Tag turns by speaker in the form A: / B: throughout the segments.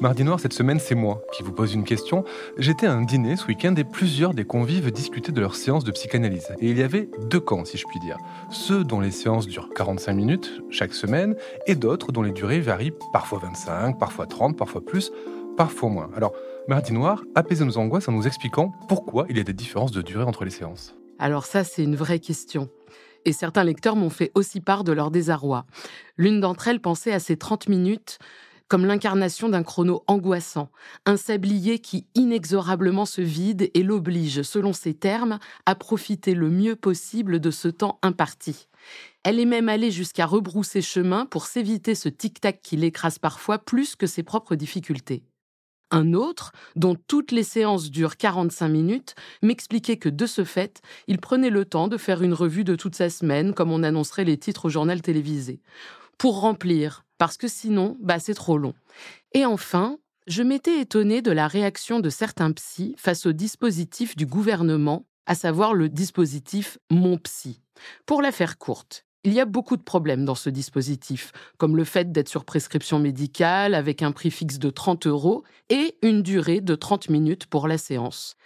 A: Mardi Noir, cette semaine, c'est moi qui vous pose une question. J'étais à un dîner ce week-end et plusieurs des convives discutaient de leurs séances de psychanalyse. Et il y avait deux camps, si je puis dire. Ceux dont les séances durent 45 minutes chaque semaine et d'autres dont les durées varient parfois 25, parfois 30, parfois plus, parfois moins. Alors, Mardi Noir, apaisez nos angoisses en nous expliquant pourquoi il y a des différences de durée entre les séances.
B: Alors ça, c'est une vraie question. Et certains lecteurs m'ont fait aussi part de leur désarroi. L'une d'entre elles pensait à ces 30 minutes comme l'incarnation d'un chrono angoissant, un sablier qui inexorablement se vide et l'oblige, selon ses termes, à profiter le mieux possible de ce temps imparti. Elle est même allée jusqu'à rebrousser chemin pour s'éviter ce tic-tac qui l'écrase parfois plus que ses propres difficultés. Un autre, dont toutes les séances durent 45 minutes, m'expliquait que de ce fait, il prenait le temps de faire une revue de toute sa semaine, comme on annoncerait les titres au journal télévisé, pour remplir, parce que sinon, bah, c'est trop long. Et enfin, je m'étais étonnée de la réaction de certains psys face au dispositif du gouvernement, à savoir le dispositif Mon Psy. Pour la faire courte, il y a beaucoup de problèmes dans ce dispositif, comme le fait d'être sur prescription médicale avec un prix fixe de 30 euros et une durée de 30 minutes pour la séance.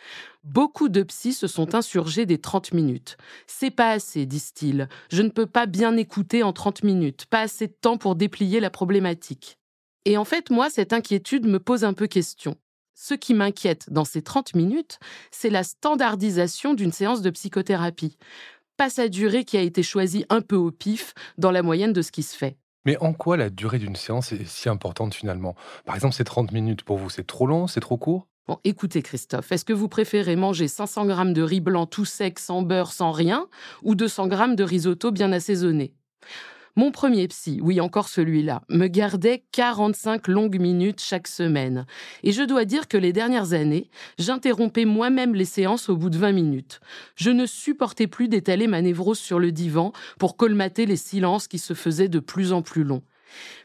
B: Beaucoup de psys se sont insurgés des 30 minutes. C'est pas assez, disent-ils. Je ne peux pas bien écouter en 30 minutes, pas assez de temps pour déplier la problématique. Et en fait, moi, cette inquiétude me pose un peu question. Ce qui m'inquiète dans ces 30 minutes, c'est la standardisation d'une séance de psychothérapie pas sa durée qui a été choisie un peu au pif dans la moyenne de ce qui se fait.
A: Mais en quoi la durée d'une séance est si importante finalement? Par exemple, ces 30 minutes pour vous, c'est trop long, c'est trop court?
B: Bon, écoutez Christophe, est-ce que vous préférez manger 500 grammes de riz blanc tout sec, sans beurre, sans rien, ou 200 grammes de risotto bien assaisonné? Mon premier psy, oui encore celui-là, me gardait 45 longues minutes chaque semaine. Et je dois dire que les dernières années, j'interrompais moi-même les séances au bout de 20 minutes. Je ne supportais plus d'étaler ma névrose sur le divan pour colmater les silences qui se faisaient de plus en plus longs.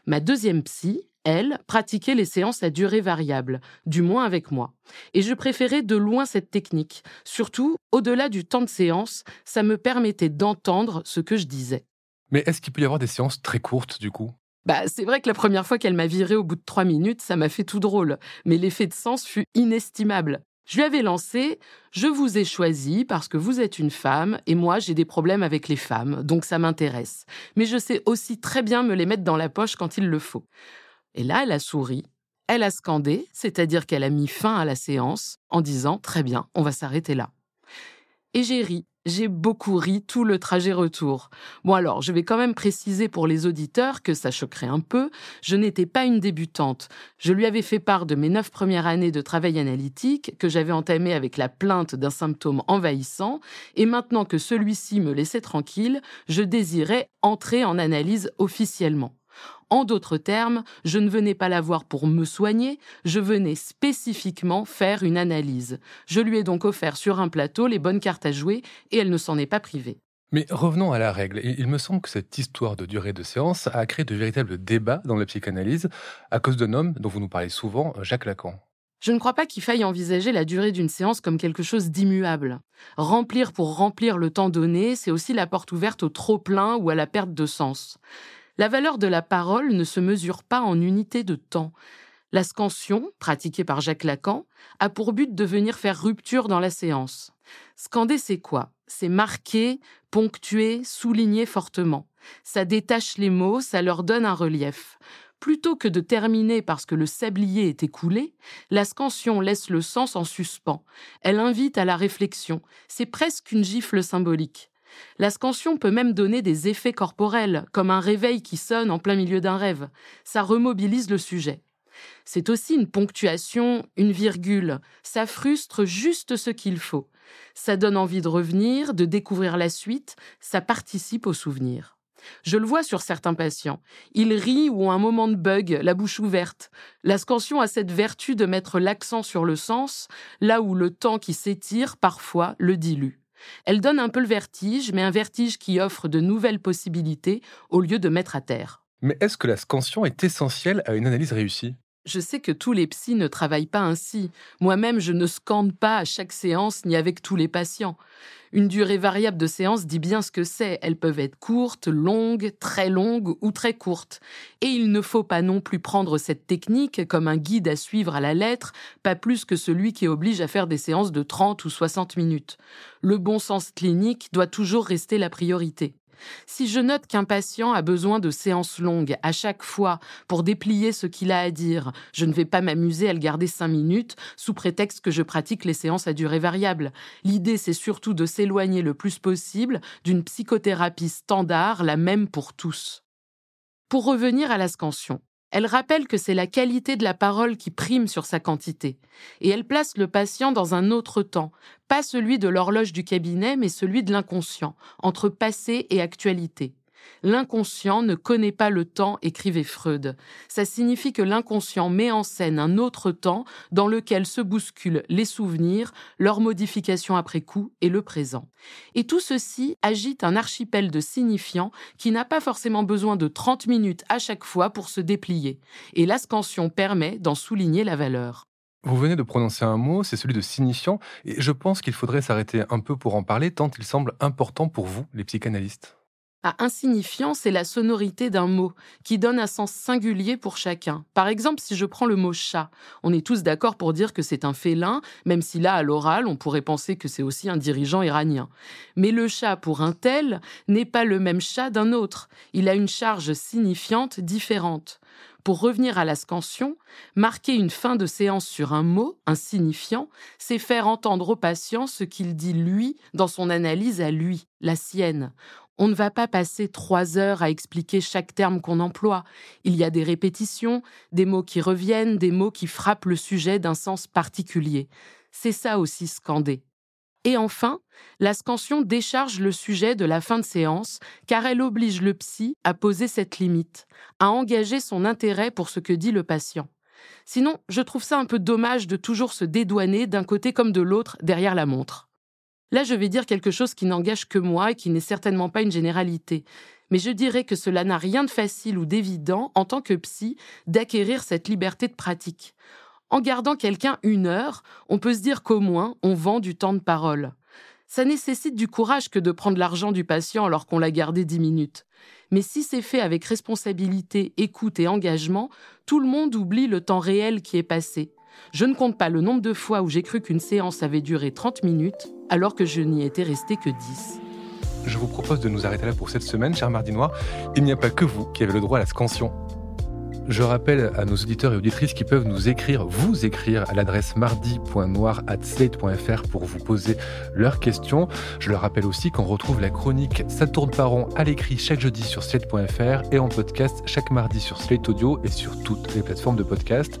B: Ma deuxième psy, elle, pratiquait les séances à durée variable, du moins avec moi. Et je préférais de loin cette technique. Surtout, au-delà du temps de séance, ça me permettait d'entendre ce que je disais.
A: Mais est-ce qu'il peut y avoir des séances très courtes du coup?
B: Bah, c'est vrai que la première fois qu'elle m'a viré au bout de trois minutes, ça m'a fait tout drôle, mais l'effet de sens fut inestimable. Je lui avais lancé Je vous ai choisi parce que vous êtes une femme et moi j'ai des problèmes avec les femmes, donc ça m'intéresse. Mais je sais aussi très bien me les mettre dans la poche quand il le faut. Et là, elle a souri, elle a scandé, c'est-à-dire qu'elle a mis fin à la séance en disant Très bien, on va s'arrêter là. Et j'ai ri, j'ai beaucoup ri tout le trajet retour. Bon alors, je vais quand même préciser pour les auditeurs que ça choquerait un peu, je n'étais pas une débutante. Je lui avais fait part de mes neuf premières années de travail analytique, que j'avais entamé avec la plainte d'un symptôme envahissant, et maintenant que celui-ci me laissait tranquille, je désirais entrer en analyse officiellement. En d'autres termes, je ne venais pas la voir pour me soigner, je venais spécifiquement faire une analyse. Je lui ai donc offert sur un plateau les bonnes cartes à jouer et elle ne s'en est pas privée.
A: Mais revenons à la règle. Il me semble que cette histoire de durée de séance a créé de véritables débats dans la psychanalyse à cause d'un homme dont vous nous parlez souvent, Jacques Lacan.
B: Je ne crois pas qu'il faille envisager la durée d'une séance comme quelque chose d'immuable. Remplir pour remplir le temps donné, c'est aussi la porte ouverte au trop-plein ou à la perte de sens. La valeur de la parole ne se mesure pas en unité de temps. La scansion, pratiquée par Jacques Lacan, a pour but de venir faire rupture dans la séance. Scander, c'est quoi? C'est marquer, ponctuer, souligner fortement. Ça détache les mots, ça leur donne un relief. Plutôt que de terminer parce que le sablier est écoulé, la scansion laisse le sens en suspens. Elle invite à la réflexion. C'est presque une gifle symbolique. La scansion peut même donner des effets corporels, comme un réveil qui sonne en plein milieu d'un rêve. Ça remobilise le sujet. C'est aussi une ponctuation, une virgule. Ça frustre juste ce qu'il faut. Ça donne envie de revenir, de découvrir la suite. Ça participe au souvenir. Je le vois sur certains patients. Ils rient ou ont un moment de bug, la bouche ouverte. La scansion a cette vertu de mettre l'accent sur le sens, là où le temps qui s'étire parfois le dilue. Elle donne un peu le vertige, mais un vertige qui offre de nouvelles possibilités au lieu de mettre à terre.
A: Mais est-ce que la scansion est essentielle à une analyse réussie?
B: Je sais que tous les psys ne travaillent pas ainsi. Moi-même, je ne scande pas à chaque séance ni avec tous les patients. Une durée variable de séance dit bien ce que c'est. Elles peuvent être courtes, longues, très longues ou très courtes. Et il ne faut pas non plus prendre cette technique comme un guide à suivre à la lettre, pas plus que celui qui oblige à faire des séances de 30 ou 60 minutes. Le bon sens clinique doit toujours rester la priorité. Si je note qu'un patient a besoin de séances longues à chaque fois pour déplier ce qu'il a à dire, je ne vais pas m'amuser à le garder cinq minutes sous prétexte que je pratique les séances à durée variable. L'idée, c'est surtout de s'éloigner le plus possible d'une psychothérapie standard, la même pour tous. Pour revenir à la scansion, elle rappelle que c'est la qualité de la parole qui prime sur sa quantité, et elle place le patient dans un autre temps, pas celui de l'horloge du cabinet, mais celui de l'inconscient, entre passé et actualité. L'inconscient ne connaît pas le temps, écrivait Freud. Ça signifie que l'inconscient met en scène un autre temps dans lequel se bousculent les souvenirs, leurs modifications après coup et le présent. Et tout ceci agite un archipel de signifiants qui n'a pas forcément besoin de 30 minutes à chaque fois pour se déplier. Et l'ascension permet d'en souligner la valeur.
A: Vous venez de prononcer un mot, c'est celui de signifiant, et je pense qu'il faudrait s'arrêter un peu pour en parler, tant il semble important pour vous, les psychanalystes.
B: À insignifiant, c'est la sonorité d'un mot qui donne un sens singulier pour chacun. Par exemple, si je prends le mot chat, on est tous d'accord pour dire que c'est un félin, même si là, à l'oral, on pourrait penser que c'est aussi un dirigeant iranien. Mais le chat pour un tel n'est pas le même chat d'un autre. Il a une charge signifiante différente. Pour revenir à la scansion, marquer une fin de séance sur un mot, un signifiant, c'est faire entendre au patient ce qu'il dit lui dans son analyse à lui, la sienne. On ne va pas passer trois heures à expliquer chaque terme qu'on emploie. Il y a des répétitions, des mots qui reviennent, des mots qui frappent le sujet d'un sens particulier. C'est ça aussi scander. Et enfin, la scansion décharge le sujet de la fin de séance car elle oblige le psy à poser cette limite, à engager son intérêt pour ce que dit le patient. Sinon, je trouve ça un peu dommage de toujours se dédouaner d'un côté comme de l'autre derrière la montre. Là, je vais dire quelque chose qui n'engage que moi et qui n'est certainement pas une généralité. Mais je dirais que cela n'a rien de facile ou d'évident en tant que psy d'acquérir cette liberté de pratique. En gardant quelqu'un une heure, on peut se dire qu'au moins on vend du temps de parole. Ça nécessite du courage que de prendre l'argent du patient alors qu'on l'a gardé dix minutes. Mais si c'est fait avec responsabilité, écoute et engagement, tout le monde oublie le temps réel qui est passé. Je ne compte pas le nombre de fois où j'ai cru qu'une séance avait duré 30 minutes, alors que je n'y étais resté que 10.
A: Je vous propose de nous arrêter là pour cette semaine, cher Mardi Noir. Il n'y a pas que vous qui avez le droit à la scansion. Je rappelle à nos auditeurs et auditrices qui peuvent nous écrire, vous écrire à l'adresse mardi.noir.slate.fr pour vous poser leurs questions. Je leur rappelle aussi qu'on retrouve la chronique Ça tourne par rond à l'écrit chaque jeudi sur slate.fr et en podcast chaque mardi sur Slate Audio et sur toutes les plateformes de podcast.